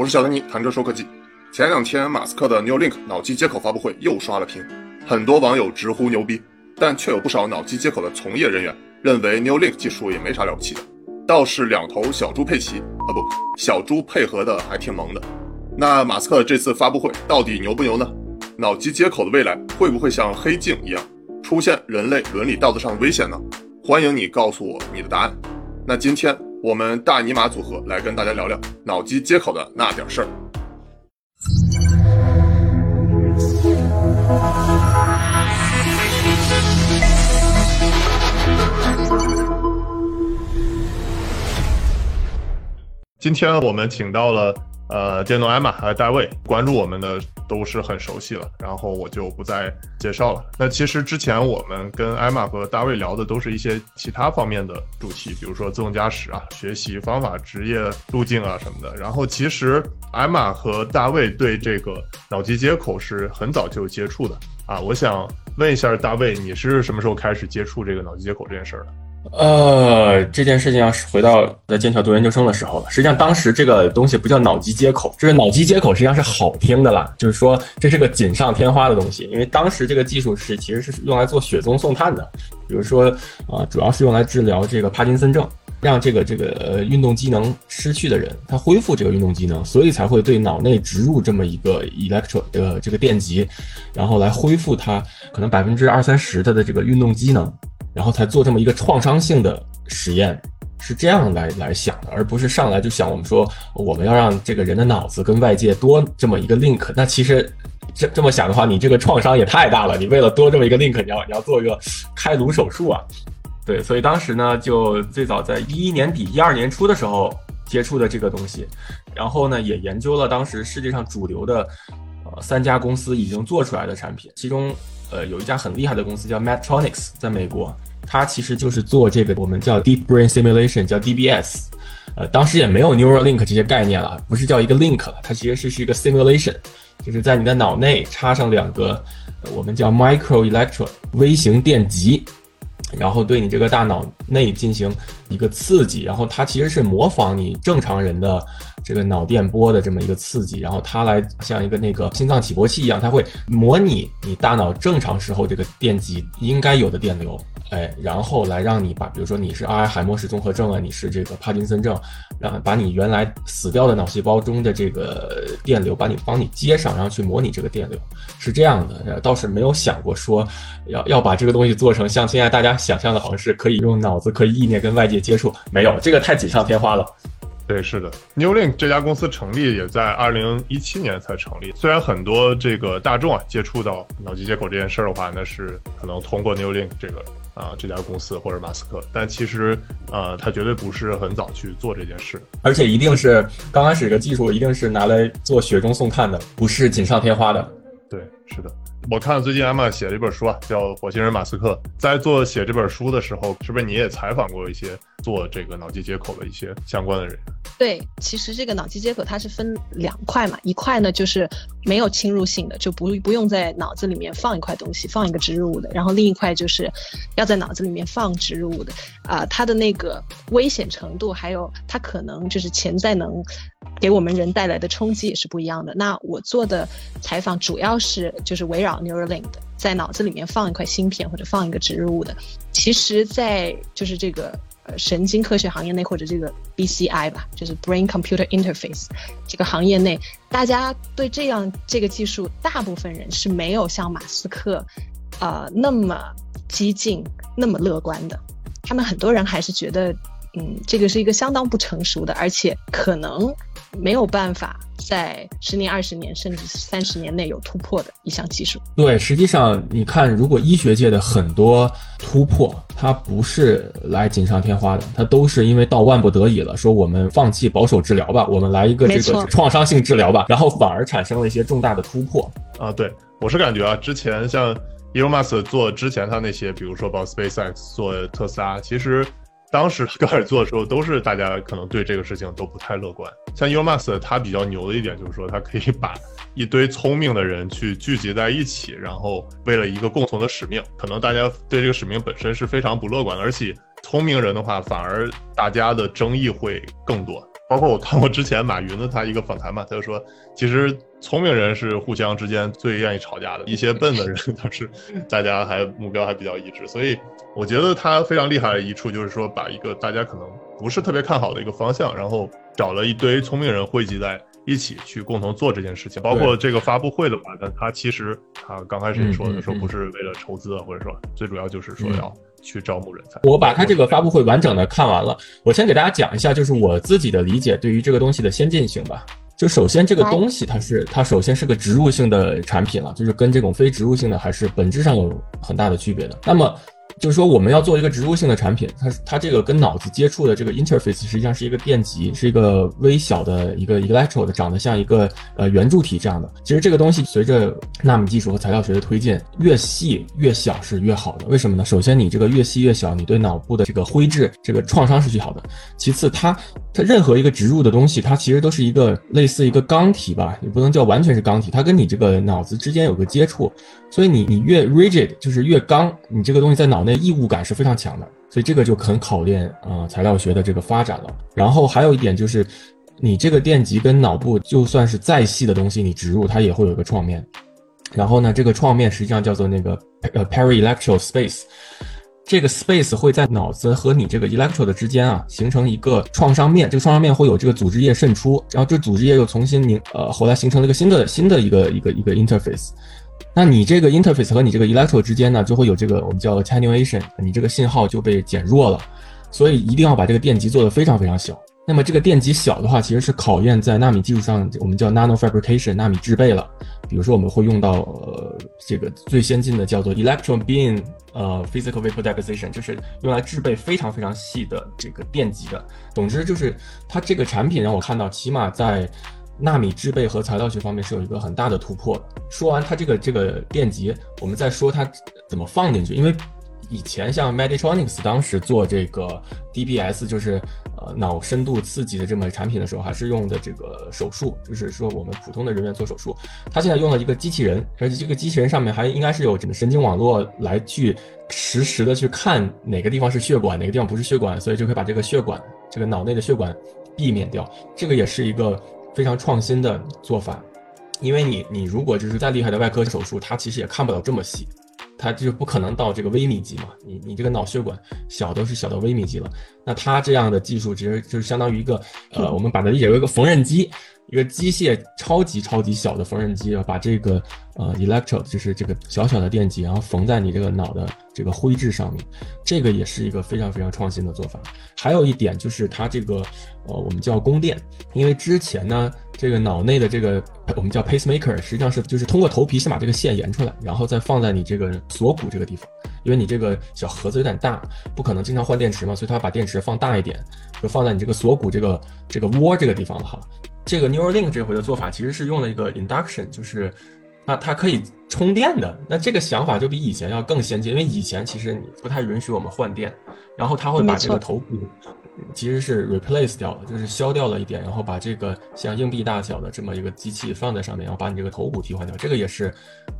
我是小丹尼，谈车说科技。前两天，马斯克的 Neuralink 脑机接口发布会又刷了屏，很多网友直呼牛逼，但却有不少脑机接口的从业人员认为 Neuralink 技术也没啥了不起的，倒是两头小猪佩奇啊不，小猪配合的还挺萌的。那马斯克这次发布会到底牛不牛呢？脑机接口的未来会不会像黑镜一样出现人类伦理道德上的危险呢？欢迎你告诉我你的答案。那今天。我们大尼玛组合来跟大家聊聊脑机接口的那点事儿。今天我们请到了。呃，电动艾玛还有大卫，关注我们的都是很熟悉了，然后我就不再介绍了。那其实之前我们跟艾玛和大卫聊的都是一些其他方面的主题，比如说自动驾驶啊、学习方法、职业路径啊什么的。然后其实艾玛和大卫对这个脑机接口是很早就接触的啊。我想问一下大卫，你是什么时候开始接触这个脑机接口这件事儿的？呃，这件事情要是回到在剑桥读研究生的时候了。实际上，当时这个东西不叫脑机接口，就是脑机接口实际上是好听的啦，就是说这是个锦上添花的东西。因为当时这个技术是其实是用来做雪中送炭的，比如说啊，主要是用来治疗这个帕金森症，让这个这个呃运动机能失去的人他恢复这个运动机能，所以才会对脑内植入这么一个 electro 呃这个电极，然后来恢复它可能百分之二三十的的这个运动机能。然后才做这么一个创伤性的实验，是这样来来想的，而不是上来就想我们说我们要让这个人的脑子跟外界多这么一个 link。那其实这这么想的话，你这个创伤也太大了。你为了多这么一个 link，你要你要做一个开颅手术啊？对，所以当时呢，就最早在一一年底、一二年初的时候接触的这个东西，然后呢，也研究了当时世界上主流的三家公司已经做出来的产品，其中。呃，有一家很厉害的公司叫 Medtronics，在美国，它其实就是做这个我们叫 Deep Brain Simulation，叫 DBS。呃，当时也没有 Neuralink 这些概念了，不是叫一个 link，它其实是是一个 simulation，就是在你的脑内插上两个我们叫 Micro Electro 微型电极，然后对你这个大脑内进行一个刺激，然后它其实是模仿你正常人的。这个脑电波的这么一个刺激，然后它来像一个那个心脏起搏器一样，它会模拟你大脑正常时候这个电极应该有的电流，哎，然后来让你把，比如说你是阿尔海默氏综合症啊，你是这个帕金森症，让把你原来死掉的脑细胞中的这个电流，把你帮你接上，然后去模拟这个电流，是这样的。倒是没有想过说要要把这个东西做成像现在大家想象的，好像是可以用脑子可以意念跟外界接触，没有，这个太锦上添花了。对，是的，Neuralink 这家公司成立也在二零一七年才成立。虽然很多这个大众啊接触到脑机接口这件事儿的话，那是可能通过 Neuralink 这个啊这家公司或者马斯克，但其实呃他绝对不是很早去做这件事，而且一定是刚开始这个技术一定是拿来做雪中送炭的，不是锦上添花的。对，是的。我看最近艾玛写了一本书啊，叫《火星人马斯克》。在做写这本书的时候，是不是你也采访过一些做这个脑机接口的一些相关的人？对，其实这个脑机接口它是分两块嘛，一块呢就是没有侵入性的，就不不用在脑子里面放一块东西，放一个植入物的。然后另一块就是要在脑子里面放植入物的。啊，它的那个危险程度，还有它可能就是潜在能给我们人带来的冲击也是不一样的。那我做的采访主要是就是围绕 Neuralink，在脑子里面放一块芯片或者放一个植入物的。其实，在就是这个。神经科学行业内，或者这个 BCI 吧，就是 Brain Computer Interface 这个行业内，大家对这样这个技术，大部分人是没有像马斯克，呃，那么激进、那么乐观的。他们很多人还是觉得，嗯，这个是一个相当不成熟的，而且可能没有办法。在十年、二十年甚至三十年内有突破的一项技术。对，实际上你看，如果医学界的很多突破，它不是来锦上添花的，它都是因为到万不得已了，说我们放弃保守治疗吧，我们来一个这个创伤性治疗吧，然后反而产生了一些重大的突破。啊，对，我是感觉啊，之前像 Elon Musk 做之前他那些，比如说包括 SpaceX 做特斯拉，其实。当时刚开始做的时候，都是大家可能对这个事情都不太乐观。像 Elon Musk，他比较牛的一点就是说，他可以把一堆聪明的人去聚集在一起，然后为了一个共同的使命。可能大家对这个使命本身是非常不乐观的，而且聪明人的话，反而大家的争议会更多。包括我看过之前马云的他一个访谈嘛，他就说，其实聪明人是互相之间最愿意吵架的，一些笨的人他是大家还目标还比较一致。所以我觉得他非常厉害的一处就是说，把一个大家可能不是特别看好的一个方向，然后找了一堆聪明人汇集在一起去共同做这件事情。包括这个发布会的话，那他其实他刚开始也说的说不是为了筹资啊，或者说最主要就是说要。去招募人才。我把他这个发布会完整的看完了，我先给大家讲一下，就是我自己的理解对于这个东西的先进性吧。就首先这个东西它是它首先是个植入性的产品了，就是跟这种非植入性的还是本质上有很大的区别的。那么。就是说，我们要做一个植入性的产品，它它这个跟脑子接触的这个 interface 实际上是一个电极，是一个微小的一个 electrode，长得像一个呃圆柱体这样的。其实这个东西随着纳米技术和材料学的推进，越细越小是越好的。为什么呢？首先，你这个越细越小，你对脑部的这个灰质这个创伤是最好的。其次，它它任何一个植入的东西，它其实都是一个类似一个钢体吧，也不能叫完全是钢体，它跟你这个脑子之间有个接触。所以你你越 rigid 就是越刚，你这个东西在脑内异物感是非常强的，所以这个就很考验啊材料学的这个发展了。然后还有一点就是，你这个电极跟脑部就算是再细的东西，你植入它也会有一个创面。然后呢，这个创面实际上叫做那个呃 peri-electro space，这个 space 会在脑子和你这个 electrode 之间啊形成一个创伤面，这个创伤面会有这个组织液渗出，然后这组织液又重新凝呃后来形成了一个新的新的一个一个一个 interface。那你这个 interface 和你这个 electro 之间呢，就会有这个我们叫 attenuation，你这个信号就被减弱了，所以一定要把这个电极做得非常非常小。那么这个电极小的话，其实是考验在纳米技术上，我们叫 nano fabrication，纳米制备了。比如说我们会用到呃这个最先进的叫做 electron beam，呃 physical vapor deposition，就是用来制备非常非常细的这个电极的。总之就是它这个产品让我看到，起码在纳米制备和材料学方面是有一个很大的突破。说完它这个这个电极，我们再说它怎么放进去。因为以前像 Medtronic 当时做这个 DBS，就是呃脑深度刺激的这么产品的时候，还是用的这个手术，就是说我们普通的人员做手术。他现在用了一个机器人，而且这个机器人上面还应该是有整个神经网络来去实时的去看哪个地方是血管，哪个地方不是血管，所以就可以把这个血管这个脑内的血管避免掉。这个也是一个。非常创新的做法，因为你你如果就是再厉害的外科手术，它其实也看不了这么细，它就不可能到这个微米级嘛。你你这个脑血管小都是小到微米级了，那它这样的技术其实就是相当于一个呃，我们把它理解为一个缝纫机。一个机械超级超级小的缝纫机啊，把这个呃 electrode 就是这个小小的电极，然后缝在你这个脑的这个灰质上面，这个也是一个非常非常创新的做法。还有一点就是它这个呃我们叫供电，因为之前呢这个脑内的这个我们叫 pacemaker，实际上是就是通过头皮先把这个线延出来，然后再放在你这个锁骨这个地方，因为你这个小盒子有点大，不可能经常换电池嘛，所以它把电池放大一点，就放在你这个锁骨这个这个窝这个地方了哈。这个 Neuralink 这回的做法其实是用了一个 induction，就是那它可以充电的。那这个想法就比以前要更先进，因为以前其实你不太允许我们换电，然后它会把这个头骨其实是 replace 掉了，就是消掉了一点，然后把这个像硬币大小的这么一个机器放在上面，然后把你这个头骨替换掉。这个也是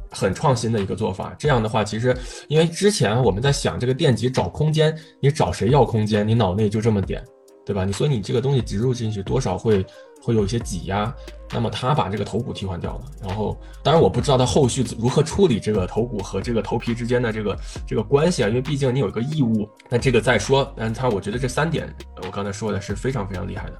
很创新的一个做法。这样的话，其实因为之前我们在想这个电极找空间，你找谁要空间？你脑内就这么点，对吧？你所以你这个东西植入进去多少会。会有一些挤压，那么他把这个头骨替换掉了，然后当然我不知道他后续如何处理这个头骨和这个头皮之间的这个这个关系啊，因为毕竟你有一个异物，那这个再说。但他我觉得这三点我刚才说的是非常非常厉害的。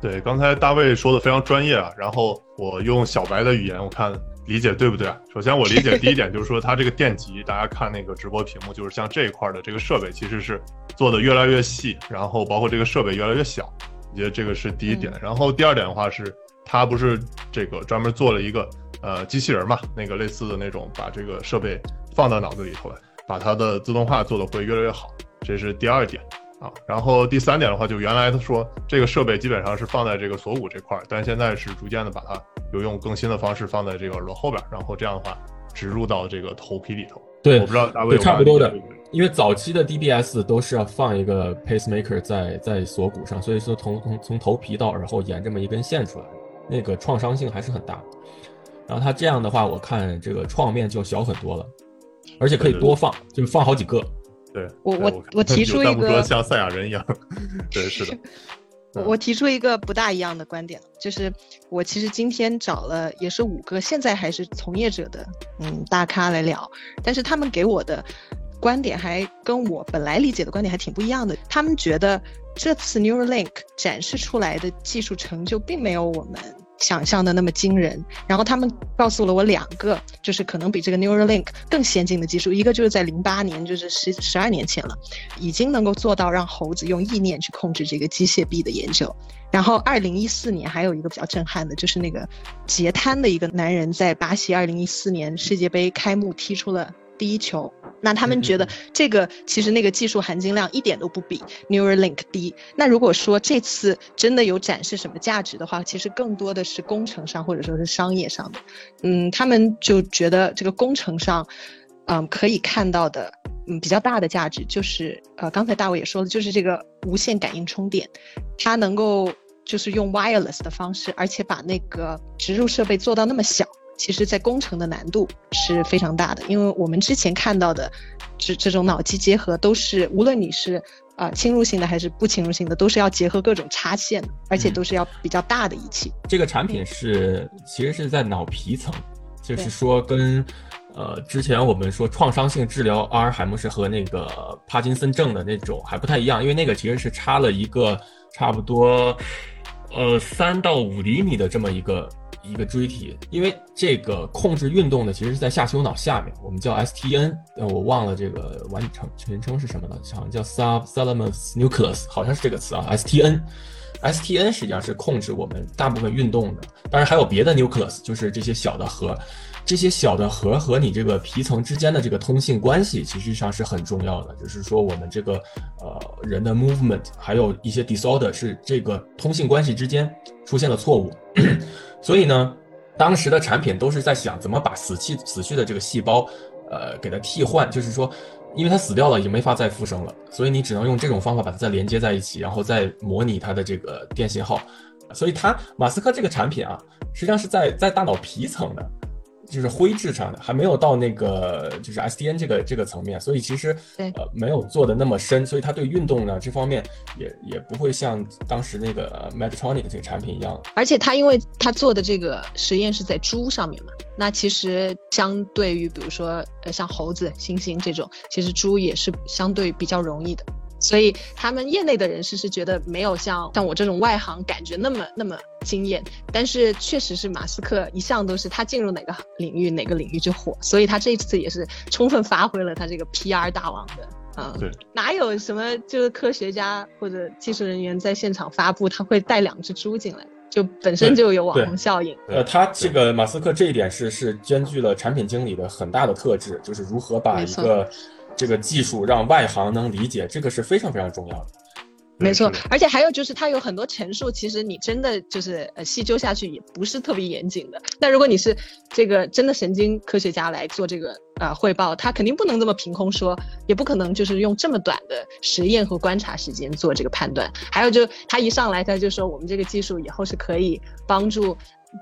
对，刚才大卫说的非常专业啊，然后我用小白的语言，我看理解对不对啊？首先我理解第一点就是说，它这个电极，大家看那个直播屏幕，就是像这一块的这个设备其实是做的越来越细，然后包括这个设备越来越小。我觉得这个是第一点，然后第二点的话是，它不是这个专门做了一个呃机器人嘛，那个类似的那种，把这个设备放到脑子里头来，把它的自动化做的会越来越好，这是第二点啊。然后第三点的话，就原来他说这个设备基本上是放在这个锁骨这块，但现在是逐渐的把它有用更新的方式放在这个耳朵后边，然后这样的话植入到这个头皮里头。对，我不知道大卫差不多的。因为早期的 DBS 都是要放一个 pacemaker 在在锁骨上，所以说从从从头皮到耳后沿这么一根线出来，那个创伤性还是很大。然后它这样的话，我看这个创面就小很多了，而且可以多放，就是放好几个。对，我我我提出一个像赛亚人一样。对，是的。我我提出一个不大一样的观点，就是我其实今天找了也是五个现在还是从业者的嗯大咖来聊，但是他们给我的观点还跟我本来理解的观点还挺不一样的。他们觉得这次 Neuralink 展示出来的技术成就并没有我们。想象的那么惊人，然后他们告诉了我两个，就是可能比这个 Neuralink 更先进的技术，一个就是在零八年，就是十十二年前了，已经能够做到让猴子用意念去控制这个机械臂的研究。然后二零一四年还有一个比较震撼的，就是那个截瘫的一个男人在巴西二零一四年世界杯开幕踢出了第一球。那他们觉得这个其实那个技术含金量一点都不比 Neuralink 低。那如果说这次真的有展示什么价值的话，其实更多的是工程上或者说是商业上的。嗯，他们就觉得这个工程上，嗯，可以看到的，嗯，比较大的价值就是呃，刚才大卫也说了，就是这个无线感应充电，它能够就是用 wireless 的方式，而且把那个植入设备做到那么小。其实，在工程的难度是非常大的，因为我们之前看到的这这种脑机结合，都是无论你是啊侵入性的还是不侵入性的，都是要结合各种插线，而且都是要比较大的仪器。这个产品是其实是在脑皮层，就是说跟呃之前我们说创伤性治疗阿尔海默氏和那个帕金森症的那种还不太一样，因为那个其实是插了一个差不多呃三到五厘米的这么一个。一个锥体，因为这个控制运动的其实是在下丘脑下面，我们叫 STN，我忘了这个完成全称是什么了，好像叫 subthalamus nucleus，好像是这个词啊，STN，STN 实际上是控制我们大部分运动的，当然还有别的 nucleus，就是这些小的核，这些小的核和你这个皮层之间的这个通信关系，其实上是很重要的，就是说我们这个呃人的 movement，还有一些 disorder 是这个通信关系之间出现了错误。所以呢，当时的产品都是在想怎么把死气死去的这个细胞，呃，给它替换，就是说，因为它死掉了，已经没法再复生了，所以你只能用这种方法把它再连接在一起，然后再模拟它的这个电信号。所以它马斯克这个产品啊，实际上是在在大脑皮层的。就是灰质上的，还没有到那个就是 SDN 这个这个层面，所以其实呃没有做的那么深，所以它对运动呢这方面也也不会像当时那个 Medtronic 这个产品一样。而且它因为它做的这个实验是在猪上面嘛，那其实相对于比如说呃像猴子、猩猩这种，其实猪也是相对比较容易的。所以他们业内的人士是觉得没有像像我这种外行感觉那么那么惊艳，但是确实是马斯克一向都是他进入哪个领域哪个领域就火，所以他这一次也是充分发挥了他这个 PR 大王的啊，对，哪有什么就是科学家或者技术人员在现场发布他会带两只猪进来，就本身就有网红效应。呃，他这个马斯克这一点是是兼具了产品经理的很大的特质，就是如何把一个。这个技术让外行能理解，这个是非常非常重要的。没错，而且还有就是它有很多陈述，其实你真的就是呃细究下去也不是特别严谨的。那如果你是这个真的神经科学家来做这个呃汇报，他肯定不能这么凭空说，也不可能就是用这么短的实验和观察时间做这个判断。还有就他一上来他就说我们这个技术以后是可以帮助。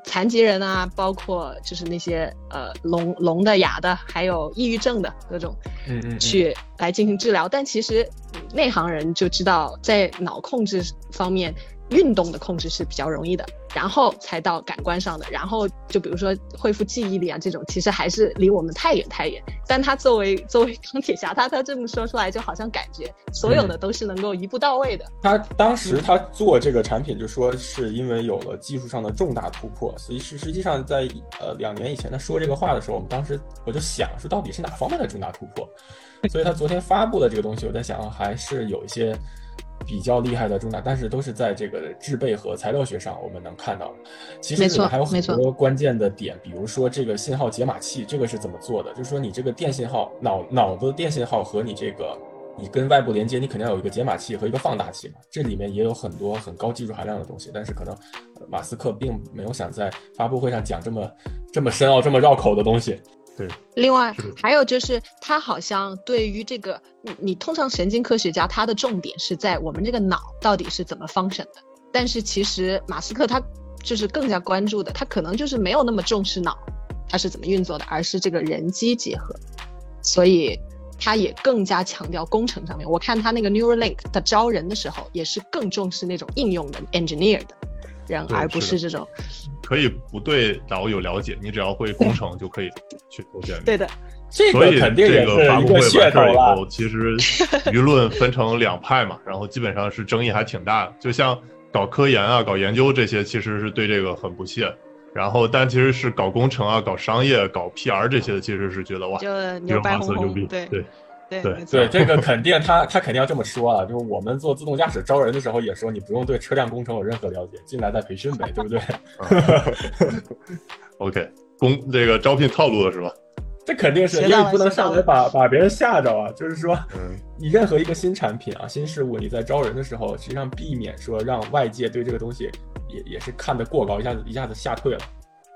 残疾人啊，包括就是那些呃聋聋的、哑的，还有抑郁症的各种，嗯嗯，去来进行治疗。但其实内行人就知道，在脑控制方面。运动的控制是比较容易的，然后才到感官上的，然后就比如说恢复记忆力啊这种，其实还是离我们太远太远。但他作为作为钢铁侠，他他这么说出来，就好像感觉所有的都是能够一步到位的。他当时他做这个产品，就说是因为有了技术上的重大突破。所以实实际上在呃两年以前他说这个话的时候，我们当时我就想说到底是哪方面的重大突破。所以他昨天发布的这个东西，我在想还是有一些。比较厉害的重大，但是都是在这个制备和材料学上我们能看到的。其实里面还有很多关键的点，比如说这个信号解码器，这个是怎么做的？就是说你这个电信号脑脑子的电信号和你这个你跟外部连接，你肯定要有一个解码器和一个放大器嘛。这里面也有很多很高技术含量的东西，但是可能马斯克并没有想在发布会上讲这么这么深奥、这么绕口的东西。对，另外还有就是，他好像对于这个，你你通常神经科学家他的重点是在我们这个脑到底是怎么 function 的，但是其实马斯克他就是更加关注的，他可能就是没有那么重视脑，它是怎么运作的，而是这个人机结合。所以他也更加强调工程上面。我看他那个 Neuralink 的招人的时候，也是更重视那种应用的 engineer 的人，对而不是这种可以不对导有了解，你只要会工程就可以去投简历对的。这所以个肯定也这个发是一个布会完事噱头了儿以后，。其实舆论分成两派嘛，然后基本上是争议还挺大的。就像搞科研啊、搞研究这些，其实是对这个很不屑。然后，但其实是搞工程啊、搞商业、搞 PR 这些的，其实是觉得哇，就这牛种马斯掰哄哄，克牛逼，对对对对这个肯定他他肯定要这么说啊，就是我们做自动驾驶招人的时候也说，你不用对车辆工程有任何了解，进来再培训呗，对不对？OK，工这个招聘套路了是吧？这肯定是因为你不能上来把把别人吓着啊，就是说，嗯，你任何一个新产品啊、新事物，你在招人的时候，实际上避免说让外界对这个东西也也是看得过高，一下子一下子吓退了。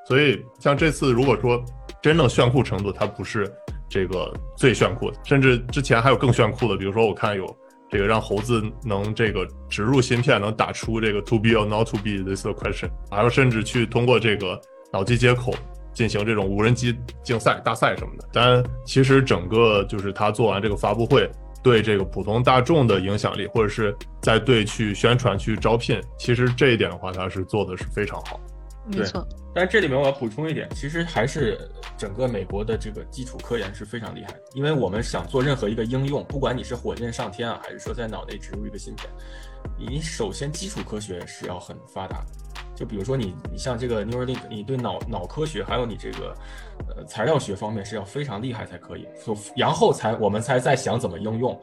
所以像这次如果说真正炫酷程度，它不是这个最炫酷的，甚至之前还有更炫酷的，比如说我看有这个让猴子能这个植入芯片，能打出这个 to be or not to be this question，还有甚至去通过这个脑机接口进行这种无人机竞赛、大赛什么的。但其实整个就是他做完这个发布会。对这个普通大众的影响力，或者是在对去宣传、去招聘，其实这一点的话，他是做的是非常好。没错，但这里面我要补充一点，其实还是整个美国的这个基础科研是非常厉害的，因为我们想做任何一个应用，不管你是火箭上天啊，还是说在脑内植入一个芯片，你首先基础科学是要很发达的。就比如说你，你像这个 Neuralink，你对脑脑科学还有你这个呃材料学方面是要非常厉害才可以，所然后才我们才在想怎么应用。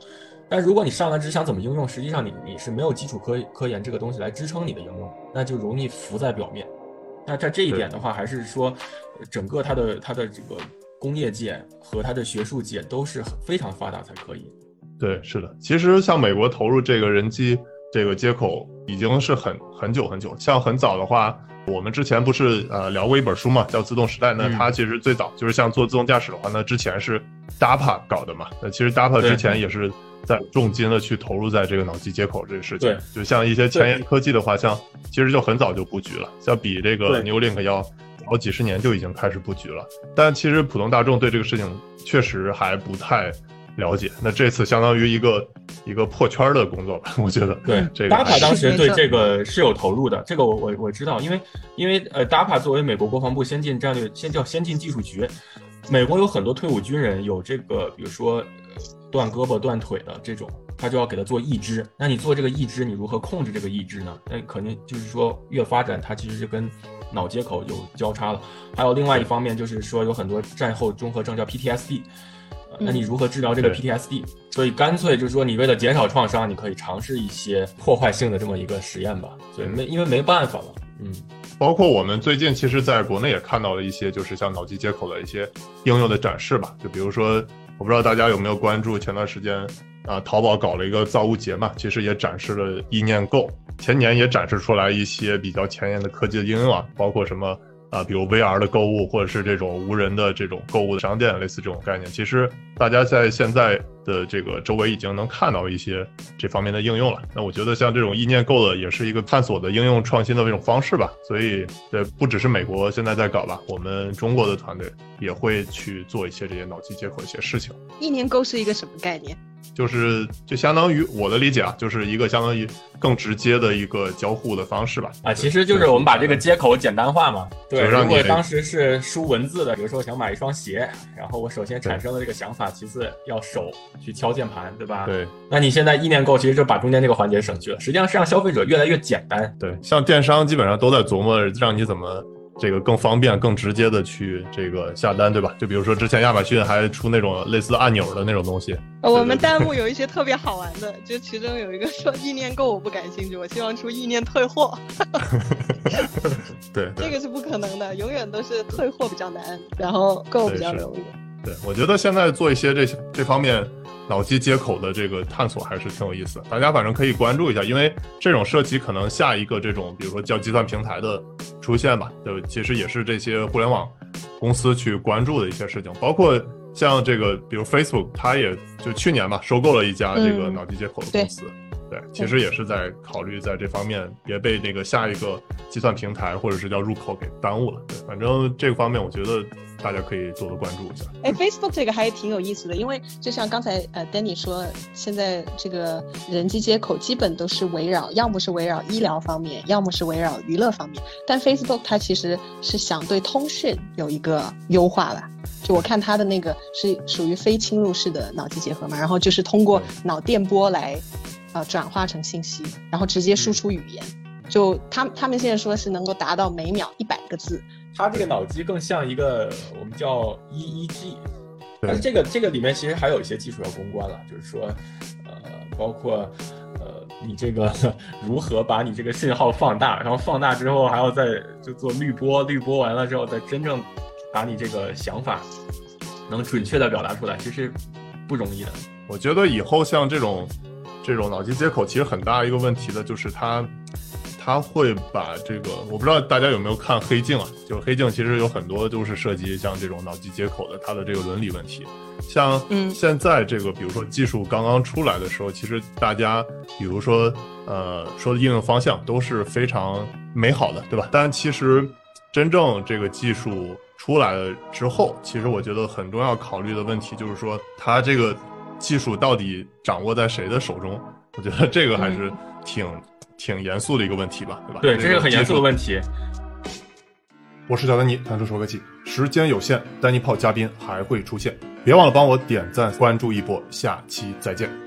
但如果你上来只想怎么应用，实际上你你是没有基础科科研这个东西来支撑你的应用，那就容易浮在表面。那在这一点的话，还是说，呃整个它的它的这个工业界和它的学术界都是非常发达才可以。对，是的。其实像美国投入这个人机这个接口已经是很很久很久。像很早的话，我们之前不是呃聊过一本书嘛，叫《自动时代》。那嗯它其实最早就是像做自动驾驶的话，那之前是 DARPA 搞的嘛。那其实 DARPA 之前也是在重金的去投入在这个脑机接口这个事情。对，就像一些前沿科技的话，像其实就很早就布局了，像比这个 Neuralink 要早几十年就已经开始布局了。但其实普通大众对这个事情确实还不太了解。那这次相当于一个一个破圈的工作吧，我觉得。对这个，DARPA 当时对这个是有投入的，这个我我我知道，因为因为呃，DARPA 作为美国国防部先进战略先叫先进技术局，美国有很多退伍军人有这个，比如说呃断胳膊断腿的这种，他就要给他做义肢。那你做这个义肢，你如何控制这个义肢呢？那肯定就是说越发展，它其实是跟脑接口有交叉了。还有另外一方面就是说，有很多战后综合症叫 PTSD。呃那你如何治疗这个 PTSD？所以干脆就是说，你为了减少创伤，你可以尝试一些破坏性的这么一个实验吧。所以没因为没办法了，嗯，包括我们最近其实在国内也看到了一些，就是像脑机接口的一些应用的展示吧。就比如说，我不知道大家有没有关注，前段时间啊，淘宝搞了一个造物节嘛，其实也展示了意念购。前年也展示出来一些比较前沿的科技的应用啊，包括什么啊，比如 VR 的购物，或者是这种无人的这种购物的商店，类似这种概念。其实大家在现在的这个周围已经能看到一些这方面的应用了。那我觉得像这种意念购的，也是一个探索的应用创新的这种方式吧。所以，呃，不只是美国现在在搞吧，我们中国的团队也会去做一些这些脑机接口一些事情。意念购是一个什么概念？就是就相当于我的理解啊，就是一个相当于更直接的一个交互的方式吧。啊，其实就是我们把这个接口简单化嘛。对，如果当时是输文字的，比如说我想买一双鞋，然后我首先产生了这个想法，其次要手去敲键盘，对吧？。对那你现在意念购其实就把中间这个环节省去了，实际上是让消费者越来越简单。对，像电商基本上都在琢磨让你怎么这个更方便、更直接的去这个下单，对吧？就比如说之前亚马逊还出那种类似按钮的那种东西，呃我们弹幕有一些特别好玩的，就其中有一个说意念购我不感兴趣，我希望出意念退货，对对这个是不可能的，永远都是退货比较难，然后购比较容易。对，我觉得现在做一些这些这方面脑机接口的这个探索还是挺有意思的，大家反正可以关注一下，因为这种涉及可能下一个这种比如说叫计算平台的出现吧，对，其实也是这些互联网公司去关注的一些事情，包括像这个比如 Facebook，它也就去年吧收购了一家这个嗯脑机接口的公司。对，其实也是在考虑在这方面别被那个下一个计算平台或者是叫入口给耽误了。对，反正这个方面我觉得大家可以多多关注一下。哎，Facebook 这个还挺有意思的，因为就像刚才呃 Danny 说，现在这个人机接口基本都是围绕，要么是围绕医疗方面，要么是围绕娱乐方面。但 Facebook 它其实是想对通讯有一个优化吧。就我看它的那个是属于非侵入式的脑机结合嘛，然后就是通过脑电波来，呃，转化成信息，然后直接输出语言。就他他们现在说是能够达到每秒一百个字。它这个脑机更像一个我们叫 EEG，但是这个这个里面其实还有一些技术要攻关了，就是说，呃，包括呃你这个 如何把你这个信号放大，然后放大之后还要再就做滤波，滤波完了之后再真正。把你这个想法能准确的表达出来，其实不容易的。我觉得以后像这种这种脑机接口，其实很大一个问题的就是它它会把这个，我不知道大家有没有看《黑镜》啊？就是《黑镜》其实有很多都是涉及像这种脑机接口的，它的这个伦理问题。像现在这个，比如说技术刚刚出来的时候，其实大家比如说呃说的应用方向都是非常美好的，对吧？但其实真正这个技术。出来了之后，其实我觉得很重要考虑的问题就是说，它这个技术到底掌握在谁的手中？我觉得这个还是挺挺严肃的一个问题吧，对吧？对，这是个很严肃的问题。我是小丹尼，谈出说科技，时间有限，丹尼泡嘉宾还会出现，别忘了帮我点赞、关注一波，下期再见。